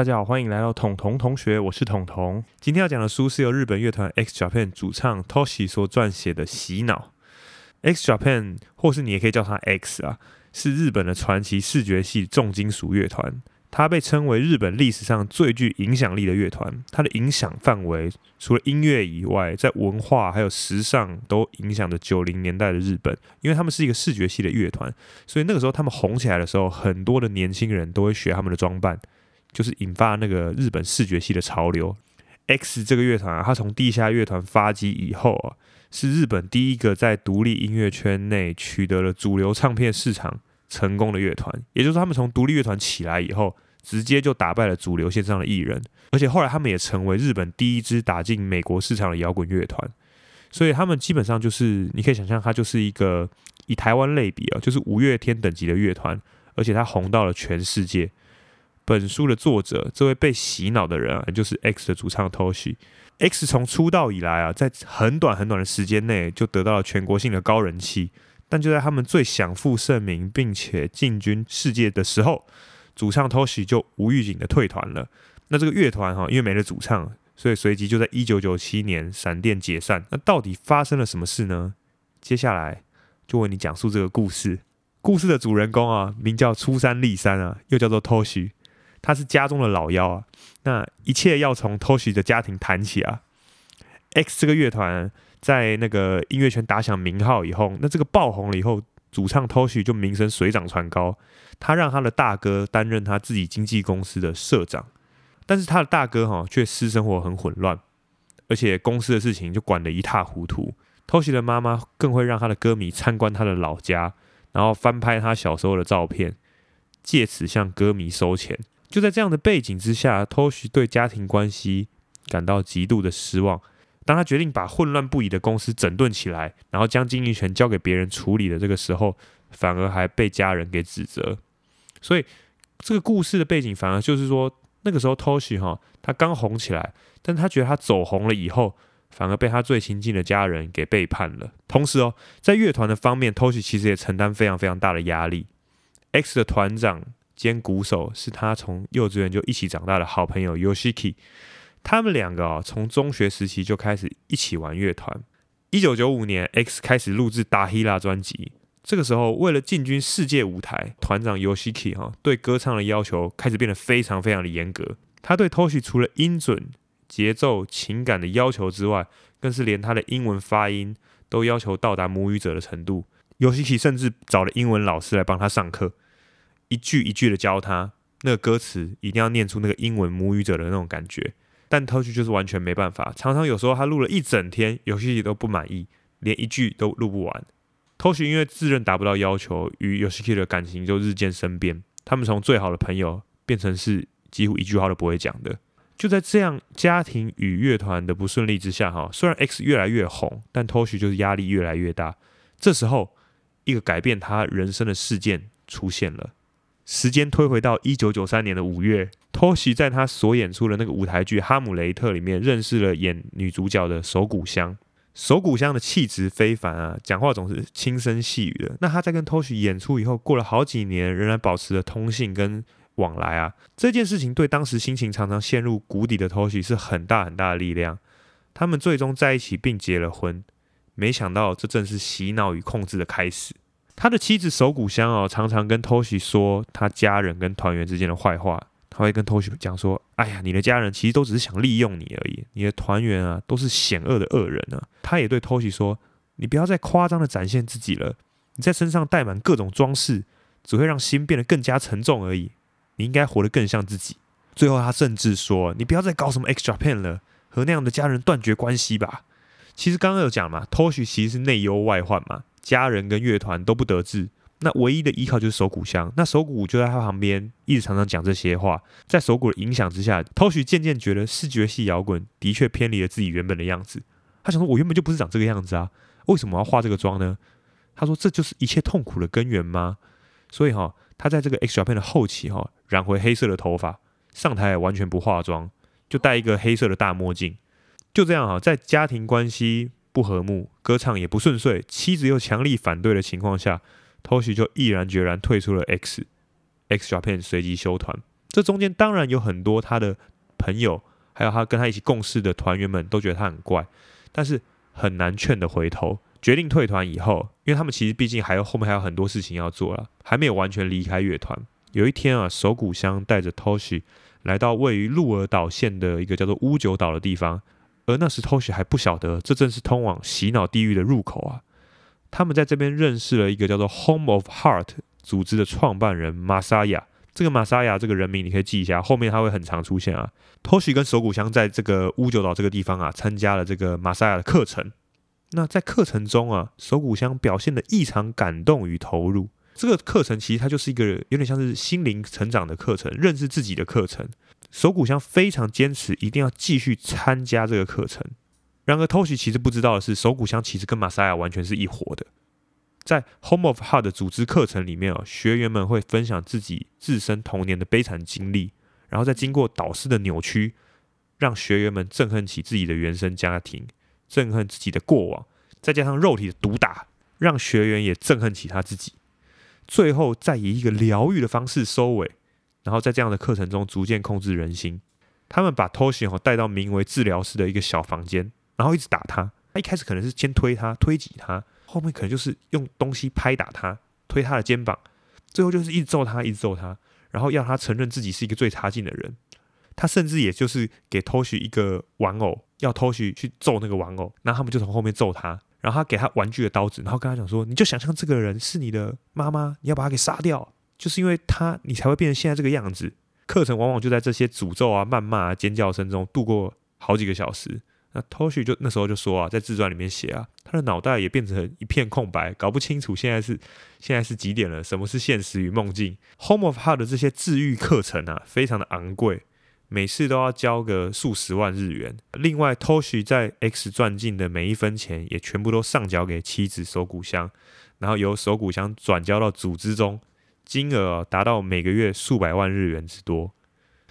大家好，欢迎来到统统同学，我是统统。今天要讲的书是由日本乐团 X Japan 主唱 Toshi 所撰写的《洗脑》。X Japan，或是你也可以叫它 X 啊，是日本的传奇视觉系重金属乐团。它被称为日本历史上最具影响力的乐团。它的影响范围除了音乐以外，在文化还有时尚都影响着九零年代的日本。因为他们是一个视觉系的乐团，所以那个时候他们红起来的时候，很多的年轻人都会学他们的装扮，就是引发那个日本视觉系的潮流。X 这个乐团啊，它从地下乐团发迹以后啊，是日本第一个在独立音乐圈内取得了主流唱片市场。成功的乐团，也就是他们从独立乐团起来以后，直接就打败了主流线上的艺人，而且后来他们也成为日本第一支打进美国市场的摇滚乐团。所以他们基本上就是，你可以想象，它就是一个以台湾类比啊，就是五月天等级的乐团，而且它红到了全世界。本书的作者，这位被洗脑的人啊，就是 X 的主唱 Toshi。X 从出道以来啊，在很短很短的时间内就得到了全国性的高人气。但就在他们最享负盛名，并且进军世界的时候，主唱 Toshi 就无预警的退团了。那这个乐团哈，因为没了主唱，所以随即就在一九九七年闪电解散。那到底发生了什么事呢？接下来就为你讲述这个故事。故事的主人公啊，名叫初山立山啊，又叫做 Toshi，他是家中的老幺啊。那一切要从 Toshi 的家庭谈起啊。X 这个乐团。在那个音乐圈打响名号以后，那这个爆红了以后，主唱 Toshi 就名声水涨船高。他让他的大哥担任他自己经纪公司的社长，但是他的大哥哈却私生活很混乱，而且公司的事情就管得一塌糊涂。Toshi 的妈妈更会让他的歌迷参观他的老家，然后翻拍他小时候的照片，借此向歌迷收钱。就在这样的背景之下偷袭对家庭关系感到极度的失望。当他决定把混乱不已的公司整顿起来，然后将经营权交给别人处理的这个时候，反而还被家人给指责。所以这个故事的背景，反而就是说，那个时候偷袭哈，他刚红起来，但他觉得他走红了以后，反而被他最亲近的家人给背叛了。同时哦，在乐团的方面偷袭其实也承担非常非常大的压力。X 的团长兼鼓手是他从幼稚园就一起长大的好朋友 Yoshiki。他们两个啊，从中学时期就开始一起玩乐团。一九九五年，X 开始录制《达希拉》专辑。这个时候，为了进军世界舞台，团长 Yoshiki 哈对歌唱的要求开始变得非常非常的严格。他对 Toshi 除了音准、节奏、情感的要求之外，更是连他的英文发音都要求到达母语者的程度。Yoshiki 甚至找了英文老师来帮他上课，一句一句的教他那个歌词，一定要念出那个英文母语者的那种感觉。但 t o 就是完全没办法，常常有时候他录了一整天，游戏都不满意，连一句都录不完。t o 因为自认达不到要求，与 Yoshiki 的感情就日渐生变，他们从最好的朋友变成是几乎一句话都不会讲的。就在这样家庭与乐团的不顺利之下，哈，虽然 X 越来越红，但 t o 就是压力越来越大。这时候，一个改变他人生的事件出现了。时间推回到一九九三年的五月，托西在他所演出的那个舞台剧《哈姆雷特》里面认识了演女主角的手谷香。手谷香的气质非凡啊，讲话总是轻声细语的。那他在跟托西演出以后，过了好几年，仍然保持着通信跟往来啊。这件事情对当时心情常常陷入谷底的托西是很大很大的力量。他们最终在一起并结了婚。没想到，这正是洗脑与控制的开始。他的妻子手谷香哦，常常跟 Toshi 说他家人跟团员之间的坏话。他会跟 Toshi 讲说：“哎呀，你的家人其实都只是想利用你而已，你的团员啊都是险恶的恶人啊。”他也对 Toshi 说：“你不要再夸张的展现自己了，你在身上带满各种装饰，只会让心变得更加沉重而已。你应该活得更像自己。”最后，他甚至说：“你不要再搞什么 extra pen 了，和那样的家人断绝关系吧。”其实刚刚有讲嘛，Toshi 其实是内忧外患嘛。家人跟乐团都不得志，那唯一的依靠就是手鼓香。那手鼓就在他旁边，一直常常讲这些话。在手鼓的影响之下偷许渐渐觉得视觉系摇滚的确偏离了自己原本的样子。他想说：“我原本就不是长这个样子啊，为什么要化这个妆呢？”他说：“这就是一切痛苦的根源吗？”所以哈，他在这个 X Japan 的后期哈，染回黑色的头发，上台也完全不化妆，就戴一个黑色的大墨镜。就这样哈，在家庭关系。不和睦，歌唱也不顺遂，妻子又强力反对的情况下，Toshi 就毅然决然退出了 X，X Japan 随即休团。这中间当然有很多他的朋友，还有他跟他一起共事的团员们都觉得他很怪，但是很难劝得回头。决定退团以后，因为他们其实毕竟还有后面还有很多事情要做了，还没有完全离开乐团。有一天啊，手谷香带着 Toshi 来到位于鹿儿岛县的一个叫做乌九岛的地方，而那时 Toshi 还不晓得这正是通往洗脑地狱的入口啊。他们在这边认识了一个叫做 Home of Heart 组织的创办人 Masaya。这个 Masaya 这个人名你可以记一下，后面他会很常出现啊。Toshi 跟手谷香在这个乌九岛这个地方啊，参加了这个 Masaya 的课程。那在课程中啊，手谷香表现的异常感动与投入。这个课程其实它就是一个有点像是心灵成长的课程，认识自己的课程。手谷香非常坚持，一定要继续参加这个课程。然而偷袭其实不知道的是，手谷香其实跟马赛亚完全是一伙的。在 Home of Heart 的组织课程里面啊，学员们会分享自己自身童年的悲惨经历，然后再经过导师的扭曲，让学员们憎恨起自己的原生家庭。憎恨自己的过往，再加上肉体的毒打，让学员也憎恨起他自己。最后再以一个疗愈的方式收尾，然后在这样的课程中逐渐控制人心。他们把 Toshi 带到名为治疗室的一个小房间，然后一直打他。他一开始可能是先推他、推挤他，后面可能就是用东西拍打他、推他的肩膀，最后就是一直揍他、一直揍他，然后要他承认自己是一个最差劲的人。他甚至也就是给 Toshi 一个玩偶。要偷袭去揍那个玩偶，然后他们就从后面揍他，然后他给他玩具的刀子，然后跟他讲说：“你就想象这个人是你的妈妈，你要把他给杀掉，就是因为他，你才会变成现在这个样子。”课程往往就在这些诅咒啊、谩骂啊、尖叫声中度过好几个小时。那 Toshi 就那时候就说啊，在自传里面写啊，他的脑袋也变成一片空白，搞不清楚现在是现在是几点了，什么是现实与梦境。Home of Heart 的这些治愈课程啊，非常的昂贵。每次都要交个数十万日元。另外，Toshi 在 X 钻进的每一分钱也全部都上缴给妻子手谷香，然后由手谷香转交到组织中，金额达到每个月数百万日元之多。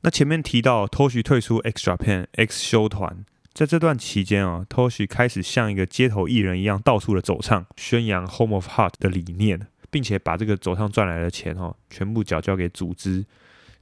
那前面提到 Toshi 退出 X Japan X 修团，在这段期间啊，Toshi 开始像一个街头艺人一样到处的走唱，宣扬 Home of Heart 的理念，并且把这个走唱赚来的钱哈，全部缴交给组织。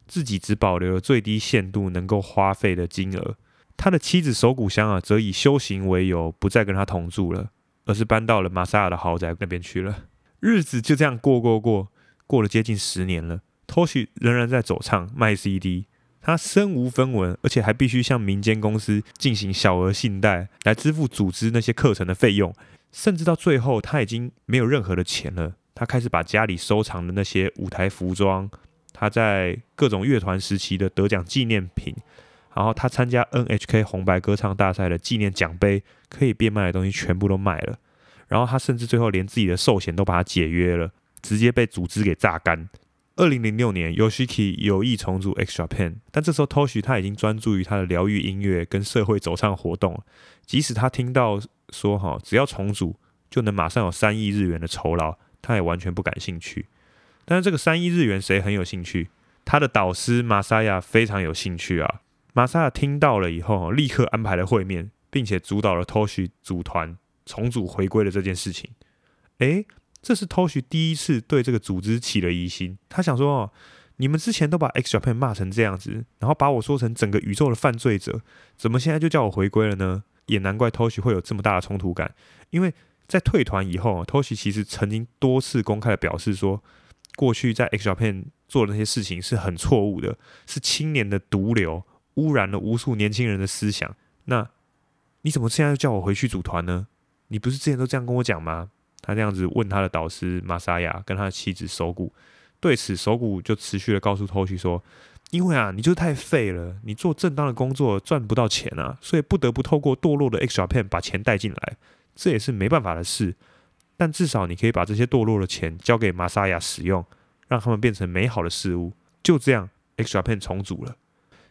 自己只保留了最低限度能够花费的金额，他的妻子手谷香啊，则以修行为由不再跟他同住了，而是搬到了玛莎亚的豪宅那边去了。日子就这样过过过，过了接近十年了。Toshi 仍然在走唱卖 CD，他身无分文，而且还必须向民间公司进行小额信贷来支付组织那些课程的费用，甚至到最后他已经没有任何的钱了。他开始把家里收藏的那些舞台服装。他在各种乐团时期的得奖纪念品，然后他参加 NHK 红白歌唱大赛的纪念奖杯，可以变卖的东西全部都卖了。然后他甚至最后连自己的寿险都把它解约了，直接被组织给榨干。二零零六年，Yoshiki 有意重组 X Japan，但这时候 Toshi 他已经专注于他的疗愈音乐跟社会走唱活动。即使他听到说哈，只要重组就能马上有三亿日元的酬劳，他也完全不感兴趣。但是这个三亿日元谁很有兴趣？他的导师马萨亚非常有兴趣啊！马萨亚听到了以后，立刻安排了会面，并且主导了 Toshi 组团重组回归的这件事情。诶，这是 Toshi 第一次对这个组织起了疑心。他想说：哦，你们之前都把 X Japan 骂成这样子，然后把我说成整个宇宙的犯罪者，怎么现在就叫我回归了呢？也难怪 Toshi 会有这么大的冲突感，因为在退团以后，Toshi 其实曾经多次公开的表示说。过去在 X 小片做的那些事情是很错误的，是青年的毒瘤，污染了无数年轻人的思想。那你怎么现在又叫我回去组团呢？你不是之前都这样跟我讲吗？他这样子问他的导师玛莎亚跟他的妻子手谷，对此手谷就持续的告诉 Toshi 说：“因为啊，你就是太废了，你做正当的工作赚不到钱啊，所以不得不透过堕落的 extra pen 把钱带进来，这也是没办法的事。”但至少你可以把这些堕落的钱交给玛莎亚使用，让他们变成美好的事物。就这样，X Japan 重组了。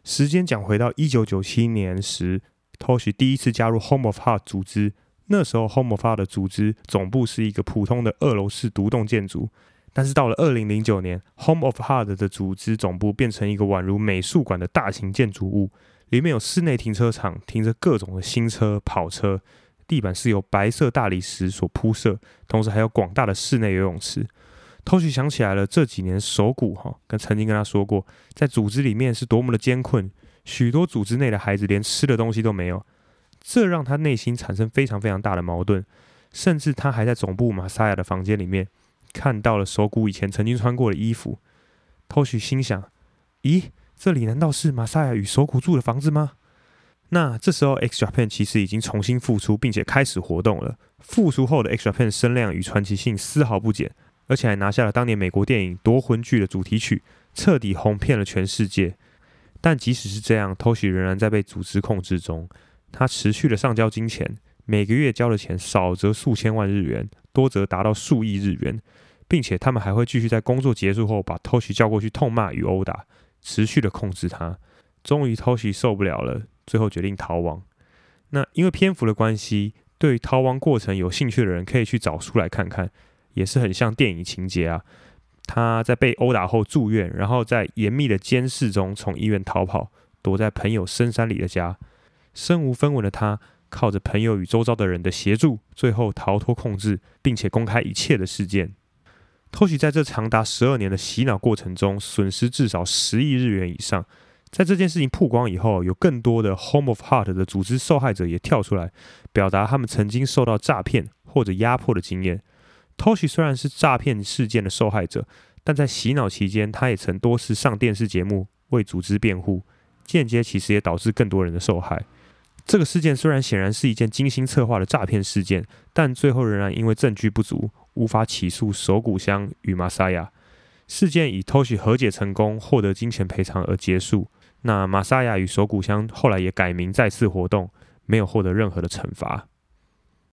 时间讲回到一九九七年时，Toshi 第一次加入 Home of Heart 组织。那时候，Home of Hard 的组织总部是一个普通的二楼式独栋建筑。但是到了二零零九年，Home of Hard 的组织总部变成一个宛如美术馆的大型建筑物，里面有室内停车场，停着各种的新车、跑车。地板是由白色大理石所铺设，同时还有广大的室内游泳池。Toshi 想起来了这几年手骨哈，跟曾经跟他说过，在组织里面是多么的艰困，许多组织内的孩子连吃的东西都没有，这让他内心产生非常非常大的矛盾，甚至他还在总部马萨亚的房间里面看到了手骨以前曾经穿过的衣服。Toshi 心想：咦，这里难道是马萨亚与手骨住的房子吗？那这时候，X Japan 其实已经重新复出，并且开始活动了。复出后的 X Japan 声量与传奇性丝毫不减。而且还拿下了当年美国电影《夺魂剧》的主题曲，彻底红遍了全世界。但即使是这样，Toshi 仍然在被组织控制中。他持续的上交金钱，每个月交的钱少则数千万日元，多则达到数亿日元，并且他们还会继续在工作结束后把偷袭叫过去痛骂与殴打，持续的控制他。终于偷袭受不了了，最后决定逃亡。那因为篇幅的关系，对逃亡过程有兴趣的人可以去找书来看看。也是很像电影情节啊！他在被殴打后住院，然后在严密的监视中从医院逃跑，躲在朋友深山里的家。身无分文的他，靠着朋友与周遭的人的协助，最后逃脱控制，并且公开一切的事件。偷袭在这长达十二年的洗脑过程中，损失至少十亿日元以上。在这件事情曝光以后，有更多的 Home of Heart 的组织受害者也跳出来，表达他们曾经受到诈骗或者压迫的经验。Toshi 虽然是诈骗事件的受害者，但在洗脑期间，他也曾多次上电视节目为组织辩护，间接其实也导致更多人的受害。这个事件虽然显然是一件精心策划的诈骗事件，但最后仍然因为证据不足，无法起诉手谷香与玛莎亚。事件以偷袭和解成功，获得金钱赔偿而结束。那玛莎亚与手谷香后来也改名再次活动，没有获得任何的惩罚。